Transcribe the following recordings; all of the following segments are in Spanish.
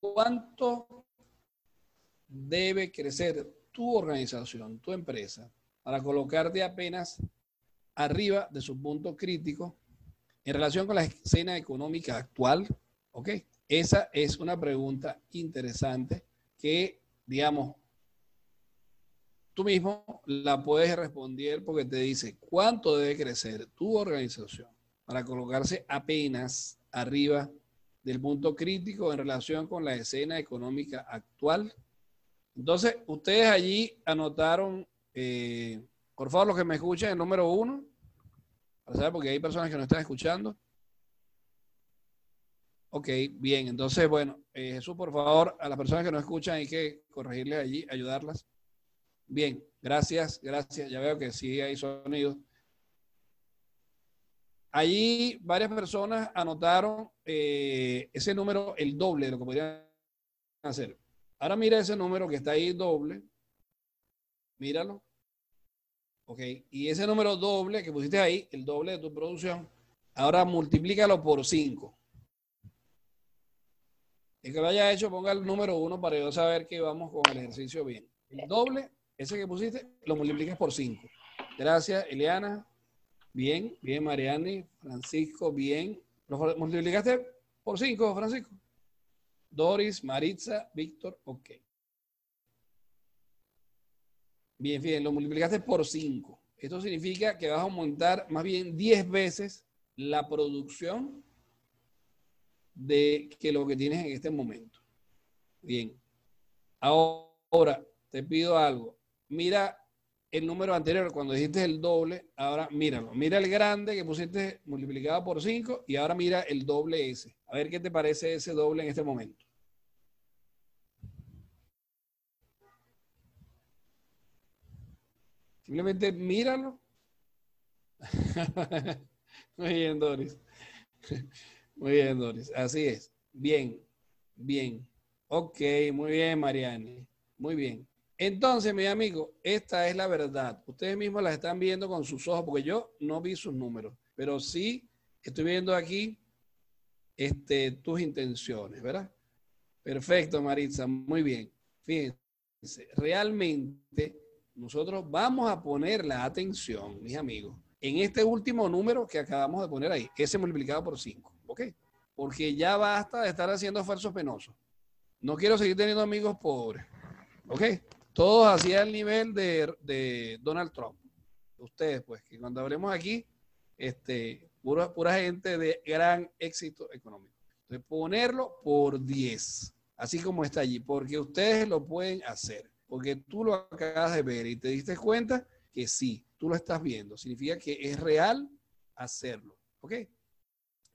¿cuánto debe crecer tu organización, tu empresa, para colocarte apenas arriba de su punto crítico en relación con la escena económica actual? ¿Ok? Esa es una pregunta interesante que, digamos, tú mismo la puedes responder porque te dice cuánto debe crecer tu organización para colocarse apenas arriba del punto crítico en relación con la escena económica actual. Entonces, ustedes allí anotaron, eh, por favor, los que me escuchan, el número uno, para saber, porque hay personas que no están escuchando. Ok, bien, entonces, bueno, eh, Jesús, por favor, a las personas que no escuchan hay que corregirles allí, ayudarlas. Bien, gracias, gracias. Ya veo que sí hay sonido. Allí varias personas anotaron eh, ese número, el doble de lo que podrían hacer. Ahora mira ese número que está ahí doble. Míralo. Ok. Y ese número doble que pusiste ahí, el doble de tu producción, ahora multiplícalo por 5. El que lo haya hecho, ponga el número 1 para yo saber que vamos con el ejercicio bien. El doble ese que pusiste lo multiplicas por 5. Gracias, Eliana. Bien, bien, Mariani. Francisco, bien. ¿Lo multiplicaste por 5, Francisco? Doris, Maritza, Víctor, ok. Bien, bien, lo multiplicaste por 5. Esto significa que vas a aumentar más bien 10 veces la producción de que lo que tienes en este momento. Bien. Ahora, te pido algo mira el número anterior, cuando dijiste el doble, ahora míralo. Mira el grande que pusiste multiplicado por 5 y ahora mira el doble ese. A ver qué te parece ese doble en este momento. Simplemente míralo. Muy bien, Doris. Muy bien, Doris. Así es. Bien, bien. Ok, muy bien, Mariane. Muy bien. Entonces, mi amigo, esta es la verdad. Ustedes mismos la están viendo con sus ojos, porque yo no vi sus números, pero sí estoy viendo aquí este, tus intenciones, ¿verdad? Perfecto, Maritza, muy bien. Fíjense, realmente nosotros vamos a poner la atención, mis amigos, en este último número que acabamos de poner ahí, ese multiplicado por 5, ¿ok? Porque ya basta de estar haciendo esfuerzos penosos. No quiero seguir teniendo amigos pobres, ¿ok? Todos hacia el nivel de, Donald Trump. Ustedes, pues, que cuando hablemos aquí, este, pura, pura gente de gran éxito económico. Entonces, ponerlo por 10, así como está allí, porque ustedes lo pueden hacer, porque tú lo acabas de ver y te diste cuenta que sí, tú lo estás viendo. Significa que es real hacerlo. ¿Ok?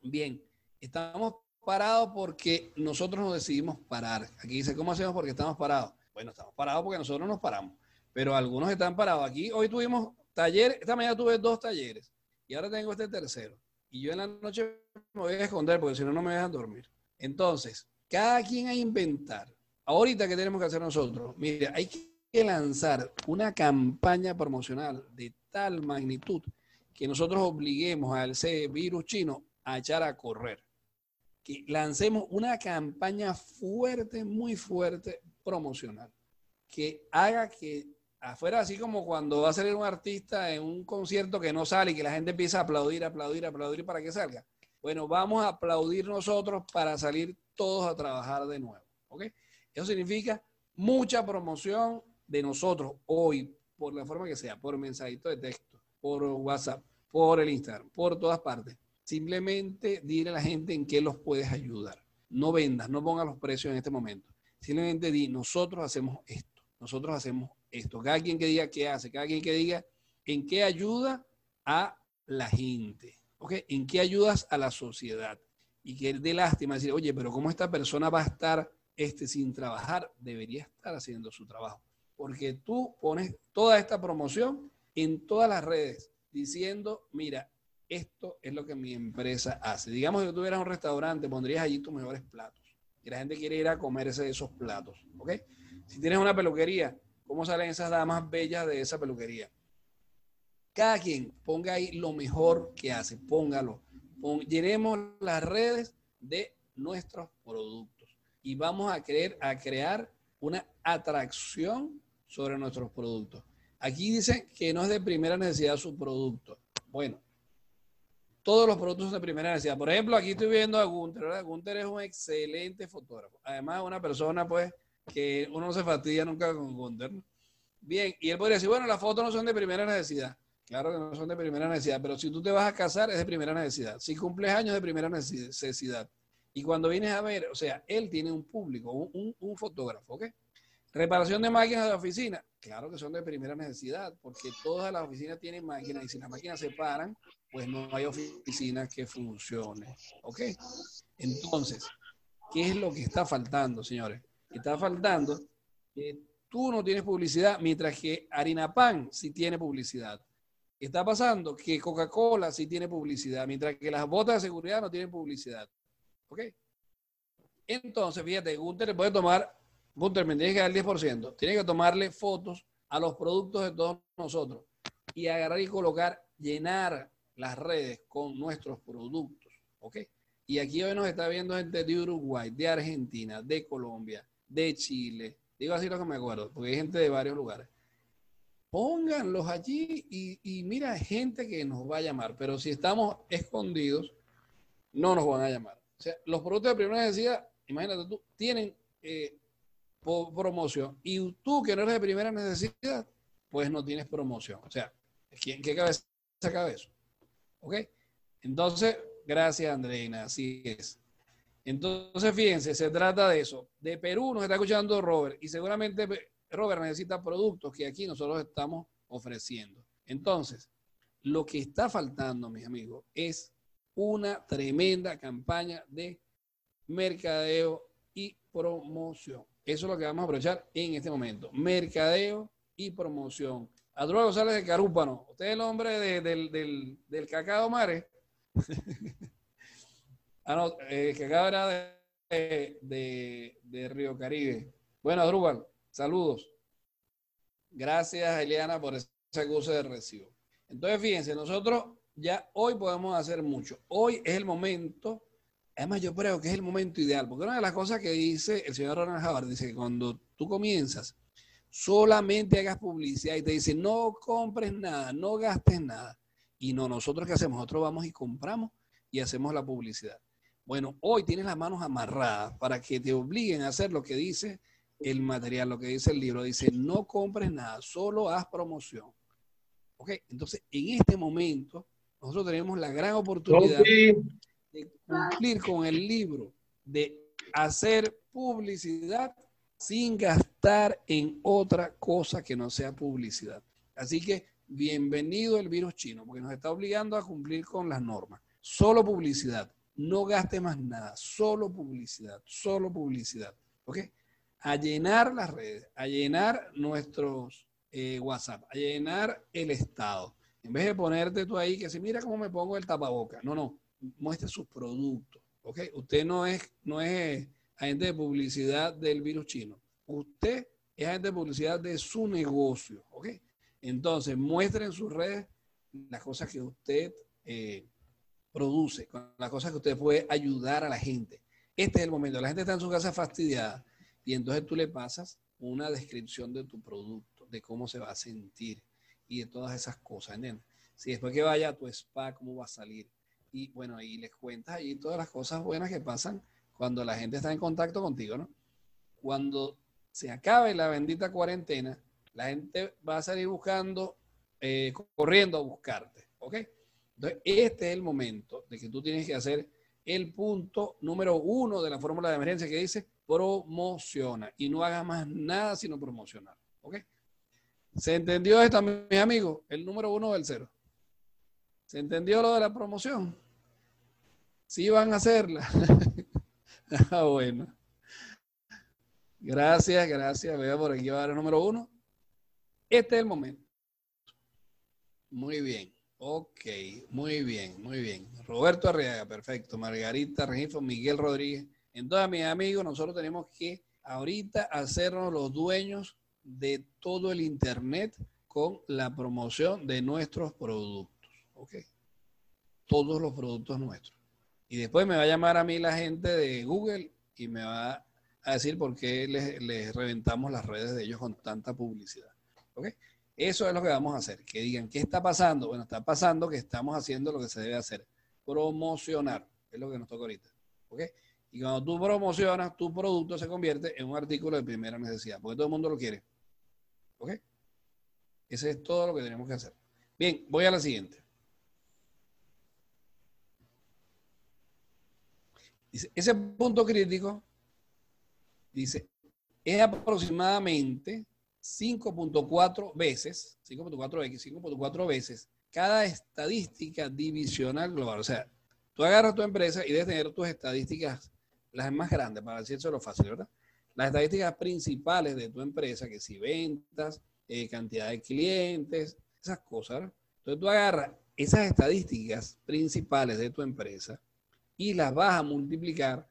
Bien, estamos parados porque nosotros nos decidimos parar. Aquí dice, ¿cómo hacemos porque estamos parados? Bueno, estamos parados porque nosotros nos paramos, pero algunos están parados. Aquí hoy tuvimos talleres, esta mañana tuve dos talleres y ahora tengo este tercero. Y yo en la noche me voy a esconder porque si no, no me dejan dormir. Entonces, cada quien a inventar. Ahorita, ¿qué tenemos que hacer nosotros? Mire, hay que lanzar una campaña promocional de tal magnitud que nosotros obliguemos al ese virus chino a echar a correr. Que lancemos una campaña fuerte, muy fuerte, promocional que haga que afuera, así como cuando va a salir un artista en un concierto que no sale y que la gente empieza a aplaudir, aplaudir, aplaudir para que salga. Bueno, vamos a aplaudir nosotros para salir todos a trabajar de nuevo. ¿Ok? Eso significa mucha promoción de nosotros hoy, por la forma que sea, por mensajito de texto, por WhatsApp, por el Instagram, por todas partes. Simplemente dile a la gente en qué los puedes ayudar. No vendas, no pongas los precios en este momento. Simplemente di, nosotros hacemos esto, nosotros hacemos esto. Cada quien que diga qué hace, cada quien que diga en qué ayuda a la gente, ¿ok? En qué ayudas a la sociedad. Y que de lástima decir, oye, pero ¿cómo esta persona va a estar este, sin trabajar? Debería estar haciendo su trabajo. Porque tú pones toda esta promoción en todas las redes diciendo, mira, esto es lo que mi empresa hace. Digamos que tú tuvieras un restaurante, pondrías allí tus mejores platos y la gente quiere ir a comerse esos platos. ¿Ok? Si tienes una peluquería, ¿cómo salen esas damas bellas de esa peluquería? Cada quien ponga ahí lo mejor que hace, póngalo. llenemos las redes de nuestros productos. y vamos a, a crear una atracción sobre nuestros productos. Aquí dice que no es de primera necesidad su producto. Bueno, todos los productos de primera necesidad. Por ejemplo, aquí estoy viendo a Gunter, ¿verdad? Gunter es un excelente fotógrafo. Además, una persona, pues, que uno no se fastidia nunca con Gunter. Bien, y él podría decir, bueno, las fotos no son de primera necesidad. Claro que no son de primera necesidad, pero si tú te vas a casar es de primera necesidad. Si cumples años de primera necesidad. Y cuando vienes a ver, o sea, él tiene un público, un, un fotógrafo, ¿ok? Reparación de máquinas de oficina. Claro que son de primera necesidad, porque todas las oficinas tienen máquinas y si las máquinas se paran, pues no hay oficinas que funcionen. ¿Ok? Entonces, ¿qué es lo que está faltando, señores? Está faltando que tú no tienes publicidad, mientras que Harina Pan sí tiene publicidad. Está pasando que Coca-Cola sí tiene publicidad, mientras que las botas de seguridad no tienen publicidad. ¿Ok? Entonces, fíjate, Gunter le puede tomar Gunter, me tienes que dar el 10%. Tienes que tomarle fotos a los productos de todos nosotros y agarrar y colocar, llenar las redes con nuestros productos. ¿Ok? Y aquí hoy nos está viendo gente de Uruguay, de Argentina, de Colombia, de Chile. Digo así lo que me acuerdo, porque hay gente de varios lugares. Pónganlos allí y, mira, gente que nos va a llamar. Pero si estamos escondidos, no nos van a llamar. O sea, los productos de primera necesidad, imagínate tú, tienen eh, promoción. Y tú que no eres de primera necesidad, pues no tienes promoción. O sea, ¿en qué cabeza cabe eso? ¿Ok? Entonces, gracias Andreina, así es. Entonces, fíjense, se trata de eso. De Perú nos está escuchando Robert y seguramente Robert necesita productos que aquí nosotros estamos ofreciendo. Entonces, lo que está faltando, mis amigos, es una tremenda campaña de mercadeo promoción. Eso es lo que vamos a aprovechar en este momento. Mercadeo y promoción. Adroa González de Carúpano. Usted es el hombre del, del, cacao mare. ah, no, el cacao era de, de, Río Caribe. Bueno, Adrúbal, saludos. Gracias, Eliana, por ese curso de recibo. Entonces, fíjense, nosotros ya hoy podemos hacer mucho. Hoy es el momento Además, yo creo que es el momento ideal, porque una de las cosas que dice el señor Ronald Howard, dice que cuando tú comienzas, solamente hagas publicidad y te dice, no compres nada, no gastes nada. Y no, nosotros qué hacemos? Nosotros vamos y compramos y hacemos la publicidad. Bueno, hoy tienes las manos amarradas para que te obliguen a hacer lo que dice el material, lo que dice el libro. Dice, no compres nada, solo haz promoción. ¿Ok? Entonces, en este momento, nosotros tenemos la gran oportunidad de cumplir con el libro, de hacer publicidad sin gastar en otra cosa que no sea publicidad. Así que bienvenido el virus chino, porque nos está obligando a cumplir con las normas. Solo publicidad, no gaste más nada, solo publicidad, solo publicidad. ¿Ok? A llenar las redes, a llenar nuestros eh, WhatsApp, a llenar el estado. En vez de ponerte tú ahí que si mira cómo me pongo el tapaboca. No, no muestre sus productos. ¿ok? Usted no es, no es agente de publicidad del virus chino. Usted es agente de publicidad de su negocio. ¿ok? Entonces, muestre en sus redes las cosas que usted eh, produce, las cosas que usted puede ayudar a la gente. Este es el momento. La gente está en su casa fastidiada y entonces tú le pasas una descripción de tu producto, de cómo se va a sentir y de todas esas cosas. Si después que vaya a tu spa, cómo va a salir y bueno, y les cuentas ahí todas las cosas buenas que pasan cuando la gente está en contacto contigo, ¿no? Cuando se acabe la bendita cuarentena, la gente va a salir buscando, eh, corriendo a buscarte, ¿ok? Entonces, este es el momento de que tú tienes que hacer el punto número uno de la fórmula de emergencia que dice promociona y no hagas más nada sino promocionar, ¿ok? ¿Se entendió esto, mis amigos? El número uno del cero. ¿Se entendió lo de la promoción? Sí van a hacerla. ah, bueno. Gracias, gracias. Vea por aquí va el número uno. Este es el momento. Muy bien. Ok, muy bien, muy bien. Roberto Arriaga, perfecto. Margarita Regifo, Miguel Rodríguez. Entonces, mis amigos, nosotros tenemos que ahorita hacernos los dueños de todo el Internet con la promoción de nuestros productos. Ok. Todos los productos nuestros. Y después me va a llamar a mí la gente de Google y me va a decir por qué les, reventamos las redes de ellos con tanta publicidad. ¿Ok? Eso es lo que vamos a hacer. Que digan, ¿qué está pasando? Bueno, está pasando que estamos haciendo lo que se debe hacer. Promocionar. Es lo que nos toca ahorita. ¿Ok? Y cuando tú promocionas, tu producto se convierte en un artículo de primera necesidad, porque todo el mundo lo quiere. ¿Ok? Ese es todo lo que tenemos que hacer. Bien, voy a la siguiente. Ese punto crítico, dice, es aproximadamente 5.4 veces, 5.4x, 5.4 veces cada estadística divisional global. O sea, tú agarras tu empresa y debes tener tus estadísticas, las más grandes, para decirse lo fácil, ¿verdad? Las estadísticas principales de tu empresa, que si ventas, eh, cantidad de clientes, esas cosas. ¿verdad? Entonces tú agarras esas estadísticas principales de tu empresa y las vas a multiplicar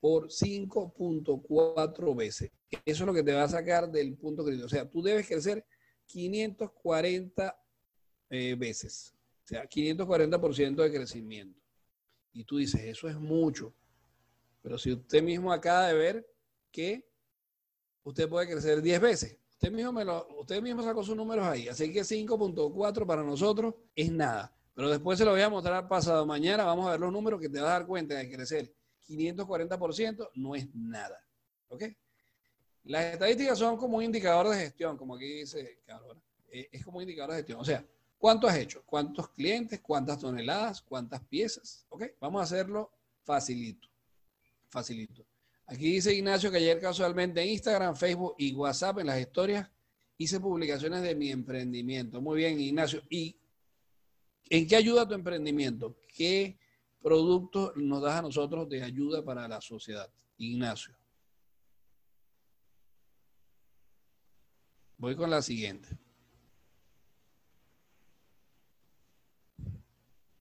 por 5.4 veces. Eso es lo que te va a sacar del punto crítico. O sea, tú debes crecer 540 eh, veces. O sea, 540% de crecimiento. Y tú dices, eso es mucho. Pero si usted mismo acaba de ver que usted puede crecer 10 veces. Usted mismo, me lo, usted mismo sacó sus números ahí. Así que 5.4 para nosotros es nada. Pero después se lo voy a mostrar pasado mañana. Vamos a ver los números que te vas a dar cuenta de crecer 540% no es nada. ¿Ok? Las estadísticas son como un indicador de gestión, como aquí dice Carlos. Eh, es como un indicador de gestión. O sea, ¿cuánto has hecho? ¿Cuántos clientes? ¿Cuántas toneladas? ¿Cuántas piezas? ¿Ok? Vamos a hacerlo facilito. Facilito. Aquí dice Ignacio que ayer casualmente en Instagram, Facebook y WhatsApp en las historias hice publicaciones de mi emprendimiento. Muy bien, Ignacio. ¿Y en qué ayuda tu emprendimiento? ¿Qué productos nos das a nosotros de ayuda para la sociedad? Ignacio. Voy con la siguiente.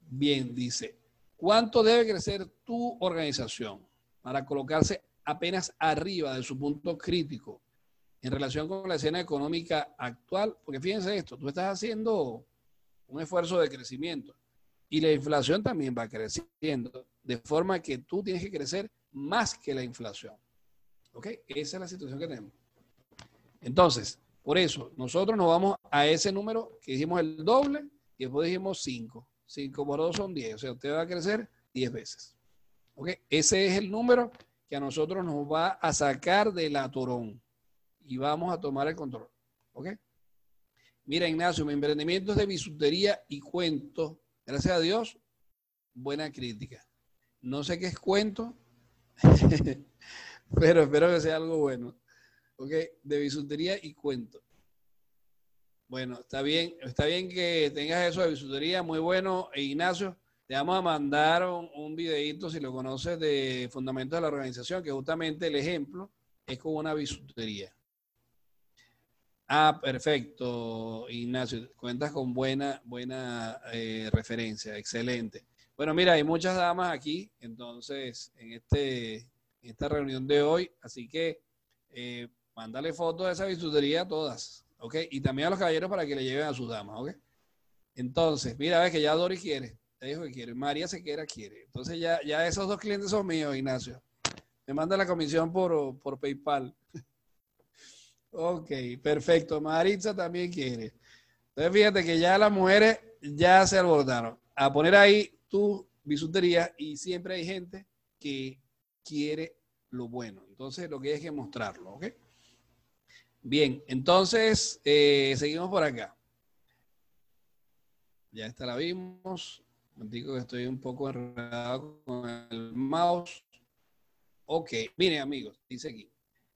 Bien, dice, ¿cuánto debe crecer tu organización para colocarse apenas arriba de su punto crítico en relación con la escena económica actual? Porque fíjense esto, tú estás haciendo un esfuerzo de crecimiento y la inflación también va creciendo, de forma que tú tienes que crecer más que la inflación. ¿Ok? Esa es la situación que tenemos. Entonces, por eso, nosotros nos vamos a ese número que dijimos el doble y después dijimos 5. 5 por 2 son 10. O sea, usted va a crecer 10 veces. ¿Ok? Ese es el número que a nosotros nos va a sacar de la torón y vamos a tomar el control. ¿Ok? Mira, Ignacio, mi emprendimiento es de bisutería y cuentos Gracias a Dios, buena crítica. No sé qué es cuento, pero espero que sea algo bueno. Ok, de bisutería y cuento. Bueno, está bien, está bien que tengas eso de bisutería, muy bueno. E Ignacio, te vamos a mandar un, un videito, si lo conoces, de Fundamentos de la Organización, que justamente el ejemplo es como una bisutería. Ah, perfecto, Ignacio. Cuentas con buena, buena eh, referencia, excelente. Bueno, mira, hay muchas damas aquí, entonces, en, este, esta reunión de hoy, así que eh, mándale fotos de esa bisutería a todas, ¿ok? Y también a los caballeros para que le lleven a sus damas, ¿ok? Entonces, mira, ves que ya Dori quiere, te dijo que quiere, María Sequera quiere. Entonces ya, ya esos dos clientes son míos, Ignacio. Me manda la comisión por, por PayPal. Ok, perfecto. Maritza también quiere. Entonces fíjate que ya las mujeres ya se abordaron a poner ahí tu bisutería y siempre hay gente que quiere lo bueno. Entonces lo que hay es que mostrarlo, ¿ok? Bien, entonces eh, seguimos por acá. Ya esta la vimos. Digo que estoy un poco enredado con el mouse. Ok, miren amigos, dice aquí.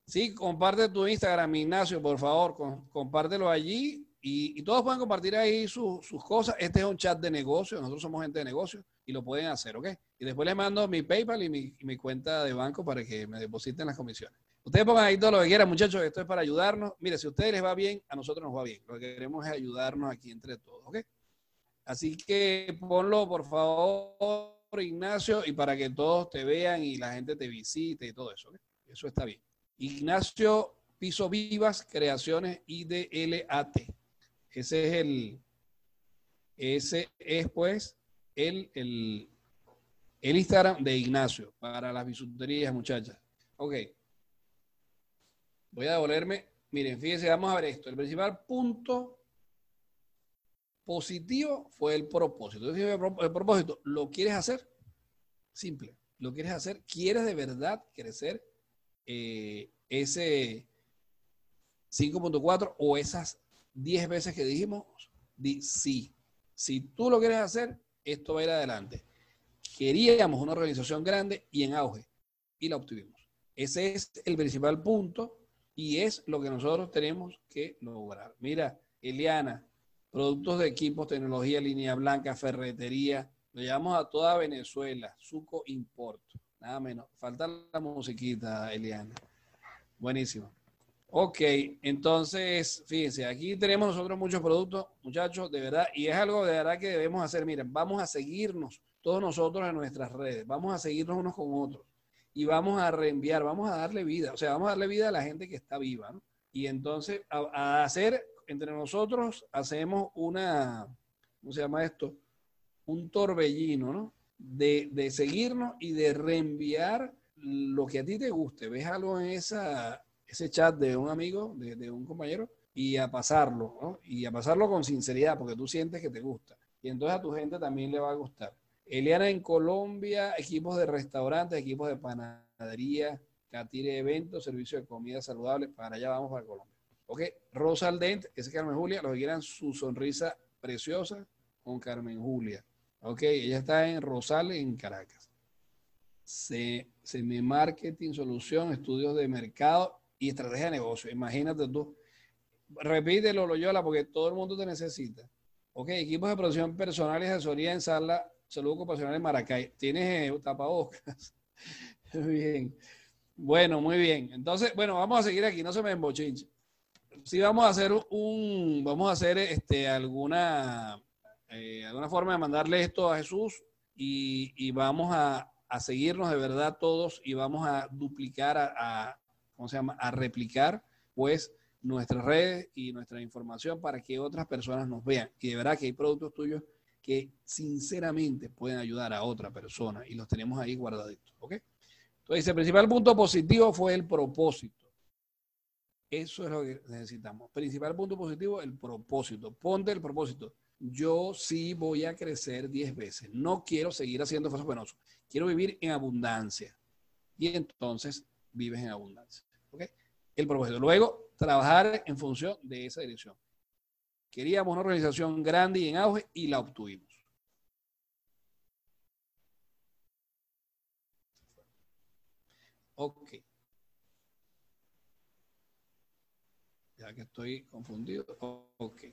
Sí, comparte tu Instagram, Ignacio, por favor, compártelo allí y, todos pueden compartir ahí sus cosas. Este es un chat de negocio, nosotros somos gente de negocio y lo pueden hacer, ¿ok? Y después les mando mi PayPal y mi, cuenta de banco para que me depositen las comisiones. Ustedes pongan ahí todo lo que quieran, muchachos, esto es para ayudarnos. Mire, si a ustedes les va bien, a nosotros nos va bien. Lo que queremos es ayudarnos aquí entre todos, ¿ok? Así que ponlo, por favor, Ignacio, y para que todos te vean y la gente te visite y todo eso, ¿ok? Eso está bien. Ignacio Piso Vivas, Creaciones IDLAT. Ese es el, ese es pues el, el, el Instagram de Ignacio para las bisuterías, muchachas. Ok. Voy a devolverme. Miren, fíjense, vamos a ver esto. El principal punto positivo fue el propósito. El propósito, ¿lo quieres hacer? Simple. ¿Lo quieres hacer? ¿Quieres de verdad crecer eh, ese 5.4 o esas 10 veces que dijimos? Di sí. Si tú lo quieres hacer, esto va a ir adelante. Queríamos una organización grande y en auge y la obtuvimos. Ese es el principal punto y es lo que nosotros tenemos que lograr. Mira, Eliana, productos de equipos, tecnología, línea blanca, ferretería, lo llevamos a toda Venezuela, Suco Import, nada menos. Falta la musiquita, Eliana. Buenísimo. Ok, entonces, fíjense, aquí tenemos nosotros muchos productos, muchachos, de verdad, y es algo de verdad que debemos hacer. Miren, vamos a seguirnos todos nosotros en nuestras redes, vamos a seguirnos unos con otros y vamos a reenviar, vamos a darle vida, o sea, vamos a darle vida a la gente que está viva, ¿no? Y entonces, a, hacer, entre nosotros, hacemos una, ¿cómo se llama esto? Un torbellino, ¿no? De, de seguirnos y de reenviar lo que a ti te guste. ¿Ves algo en esa, ese chat de un amigo, de, un compañero, y a pasarlo. Y a pasarlo con sinceridad, porque tú sientes que te gusta. Y entonces a tu gente también le va a gustar. Eliana en Colombia, equipos de restaurantes, equipos de panadería, catire eventos, servicio de comida saludable. Para allá vamos para Colombia. Ok, Rosa Aldent, ese es Carmen Julia, los que quieran su sonrisa preciosa con Carmen Julia. Ok, ella está en Rosal, en Caracas. Semi Marketing, Solución, Estudios de Mercado y Estrategia de Negocio. Imagínate tú. Repítelo, Loyola, porque todo el mundo te necesita. Ok, equipos de producción personal y asesoría en sala Salud ocupacional en Maracay. ¿Tienes eh, tapabocas? bien. Bueno, muy bien. Entonces, bueno, vamos a seguir aquí, no se me embochinche. Sí, vamos a hacer un, vamos a hacer este, alguna, eh, alguna forma de mandarle esto a Jesús y, vamos a, seguirnos de verdad todos y vamos a duplicar, a, ¿cómo se llama? A replicar, pues, nuestras redes y nuestra información para que otras personas nos vean. Y de verdad que hay productos tuyos que sinceramente pueden ayudar a otra persona y los tenemos ahí guardaditos. ¿Ok? Entonces, el principal punto positivo fue el propósito. Eso es lo que necesitamos. Principal punto positivo, el propósito. Ponte el propósito. Yo sí voy a crecer 10 veces. No quiero seguir haciendo esfuerzo penoso. Quiero vivir en abundancia. Y entonces vives en abundancia. ¿Ok? El propósito. Luego, trabajar en función de esa dirección. Queríamos una organización grande y en auge y la obtuvimos. Ok. Ya que estoy confundido. Ok.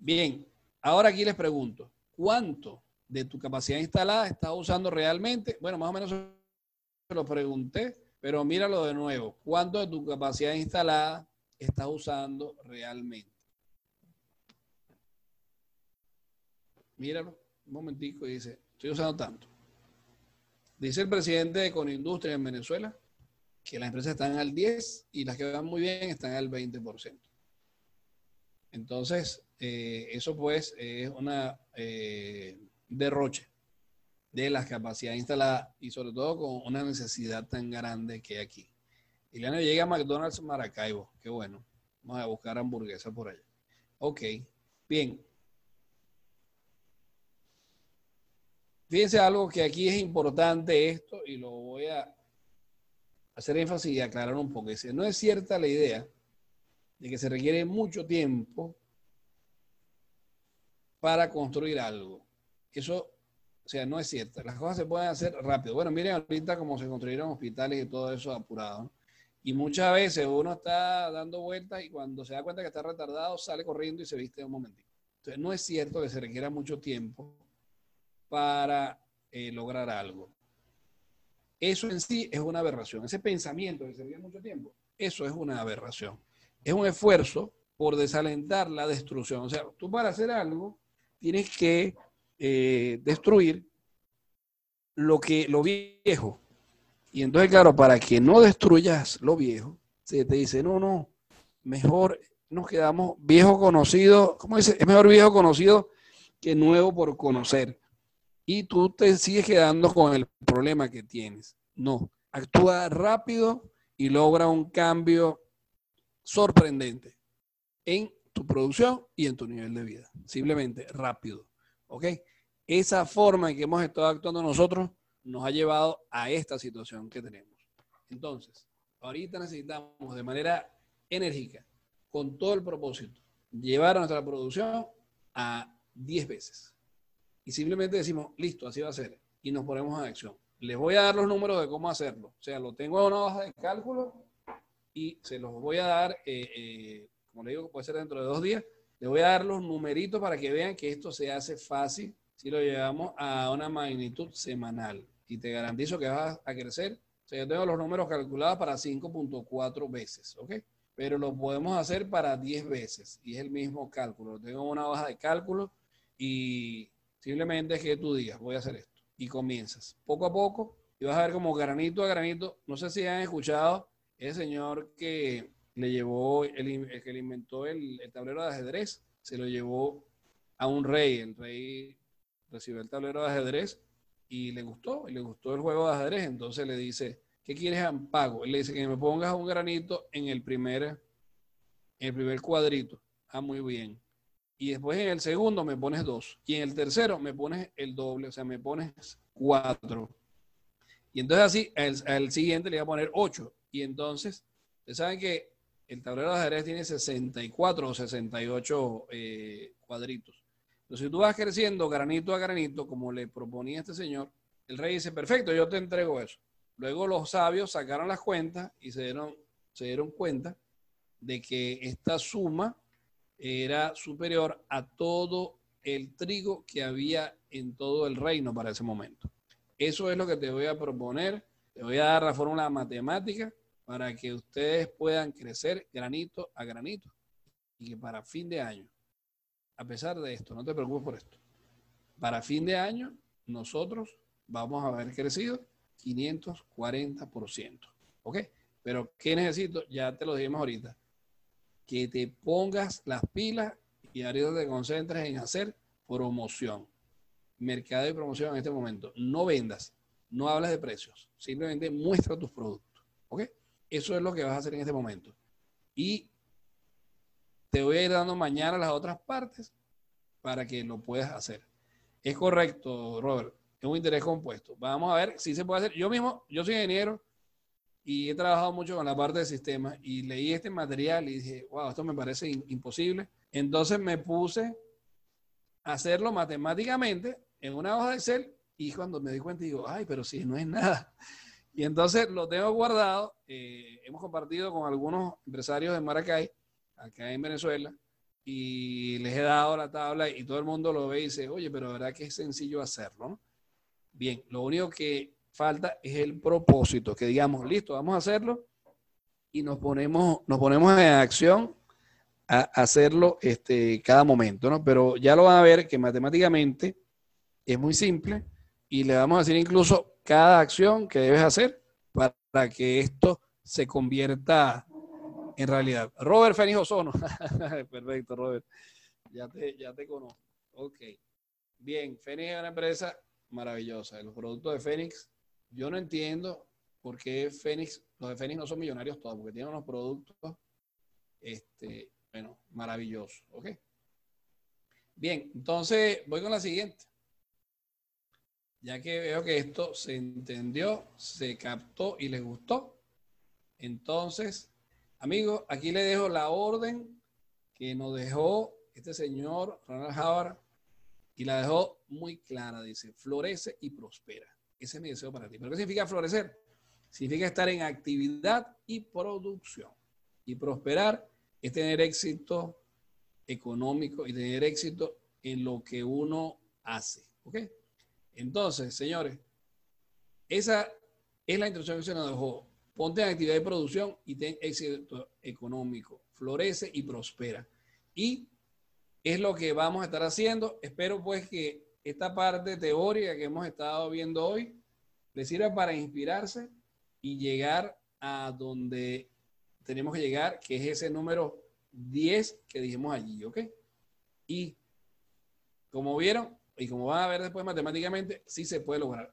Bien, ahora aquí les pregunto, ¿cuánto de tu capacidad instalada estás usando realmente? Bueno, más o menos se lo pregunté, pero míralo de nuevo. ¿Cuánto de tu capacidad instalada estás usando realmente. Míralo, un momentico, y dice, estoy usando tanto. Dice el presidente de Conindustria en Venezuela que las empresas están al 10 y las que van muy bien están al 20%. Entonces, eh, eso pues es una eh, derroche de las capacidades instaladas y sobre todo con una necesidad tan grande que hay aquí. Ileana llega a McDonald's Maracaibo. Qué bueno. Vamos a buscar hamburguesa por allá. Ok. Bien. Fíjense algo que aquí es importante esto y lo voy a hacer énfasis y aclarar un poco. no es cierta la idea de que se requiere mucho tiempo para construir algo. Eso, o sea, no es cierto. Las cosas se pueden hacer rápido. Bueno, miren ahorita cómo se construyeron hospitales y todo eso apurado. Y muchas veces uno está dando vueltas y cuando se da cuenta que está retardado, sale corriendo y se viste un momentito. Entonces, no es cierto que se requiera mucho tiempo para eh, lograr algo. Eso en sí es una aberración. Ese pensamiento que se requiere mucho tiempo, eso es una aberración. Es un esfuerzo por desalentar la destrucción. O sea, tú para hacer algo tienes que eh, destruir lo que lo viejo, y entonces, claro, para que no destruyas lo viejo, se te dice, no, no, mejor nos quedamos viejo conocido, ¿cómo dice? Es mejor viejo conocido que nuevo por conocer. Y tú te sigues quedando con el problema que tienes. No, actúa rápido y logra un cambio sorprendente en tu producción y en tu nivel de vida. Simplemente rápido. ¿Ok? Esa forma en que hemos estado actuando nosotros nos ha llevado a esta situación que tenemos. Entonces, ahorita necesitamos de manera enérgica, con todo el propósito, llevar a nuestra producción a 10 veces. Y simplemente decimos, listo, así va a ser. Y nos ponemos en acción. Les voy a dar los números de cómo hacerlo. O sea, lo tengo en una hoja de cálculo y se los voy a dar, eh, eh, como le digo, puede ser dentro de dos días. Les voy a dar los numeritos para que vean que esto se hace fácil si lo llevamos a una magnitud semanal. Y te garantizo que vas a crecer. O sea, yo tengo los números calculados para 5.4 veces, ¿ok? Pero lo podemos hacer para 10 veces y es el mismo cálculo. Tengo una hoja de cálculo y simplemente es que tú digas, voy a hacer esto. Y comienzas poco a poco y vas a ver como granito a granito. No sé si han escuchado ese señor que le llevó, el, que le inventó el, tablero de ajedrez, se lo llevó a un rey. El rey recibió el tablero de ajedrez y le gustó, y le gustó el juego de ajedrez, entonces le dice, ¿qué quieres en pago? Él le dice que me pongas un granito en el primer, en el primer cuadrito. Ah, muy bien. Y después en el segundo me pones dos. Y en el tercero me pones el doble, o sea, me pones cuatro. Y entonces así, al, siguiente le voy a poner ocho. Y entonces, ustedes saben que el tablero de ajedrez tiene 64 o 68 eh, cuadritos. Entonces, si tú vas creciendo granito a granito, como le proponía este señor, el rey dice, perfecto, yo te entrego eso. Luego los sabios sacaron las cuentas y se dieron, se dieron cuenta de que esta suma era superior a todo el trigo que había en todo el reino para ese momento. Eso es lo que te voy a proponer. Te voy a dar la fórmula matemática para que ustedes puedan crecer granito a granito y que para fin de año a pesar de esto, no te preocupes por esto. Para fin de año, nosotros vamos a haber crecido 540%. ¿Ok? Pero ¿qué necesito? Ya te lo dijimos ahorita. Que te pongas las pilas y ahorita te concentres en hacer promoción. Mercado y promoción en este momento. No vendas, no hablas de precios. Simplemente muestra tus productos. ¿Ok? Eso es lo que vas a hacer en este momento. Y te voy a ir dando mañana las otras partes para que lo puedas hacer. Es correcto, Robert. Es un interés compuesto. Vamos a ver si se puede hacer. Yo mismo, yo soy ingeniero y he trabajado mucho con la parte de sistemas y leí este material y dije, wow, esto me parece imposible. Entonces me puse a hacerlo matemáticamente en una hoja de Excel y cuando me di cuenta digo, ay, pero si no es nada. Y entonces lo tengo guardado. Eh, hemos compartido con algunos empresarios de Maracay acá en Venezuela y les he dado la tabla y todo el mundo lo ve y dice, oye, pero verdad que es sencillo hacerlo. Bien, lo único que falta es el propósito, que digamos, listo, vamos a hacerlo y nos ponemos, nos ponemos en acción a hacerlo este, cada momento, ¿no? Pero ya lo van a ver que matemáticamente es muy simple y le vamos a decir incluso cada acción que debes hacer para que esto se convierta en realidad. Robert Fénix Ozono. Perfecto, Robert. Ya te, ya te conozco. Ok. Bien, Fénix es una empresa maravillosa. Los productos de Fénix, yo no entiendo por qué Fénix, los de Fénix no son millonarios todos, porque tienen unos productos, este, bueno, maravillosos. Ok. Bien, entonces voy con la siguiente. Ya que veo que esto se entendió, se captó y les gustó, entonces Amigos, aquí le dejo la orden que nos dejó este señor Ronald Howard y la dejó muy clara. Dice, florece y prospera. Ese es mi deseo para ti. ¿Pero qué significa florecer? Significa estar en actividad y producción. Y prosperar es tener éxito económico y tener éxito en lo que uno hace. ¿Ok? Entonces, señores, esa es la instrucción que se nos dejó Ponte en actividad de producción y ten éxito económico. Florece y prospera. Y es lo que vamos a estar haciendo. Espero pues que esta parte teórica que hemos estado viendo hoy les sirva para inspirarse y llegar a donde tenemos que llegar, que es ese número 10 que dijimos allí, ¿ok? Y como vieron, y como van a ver después matemáticamente, sí se puede lograr.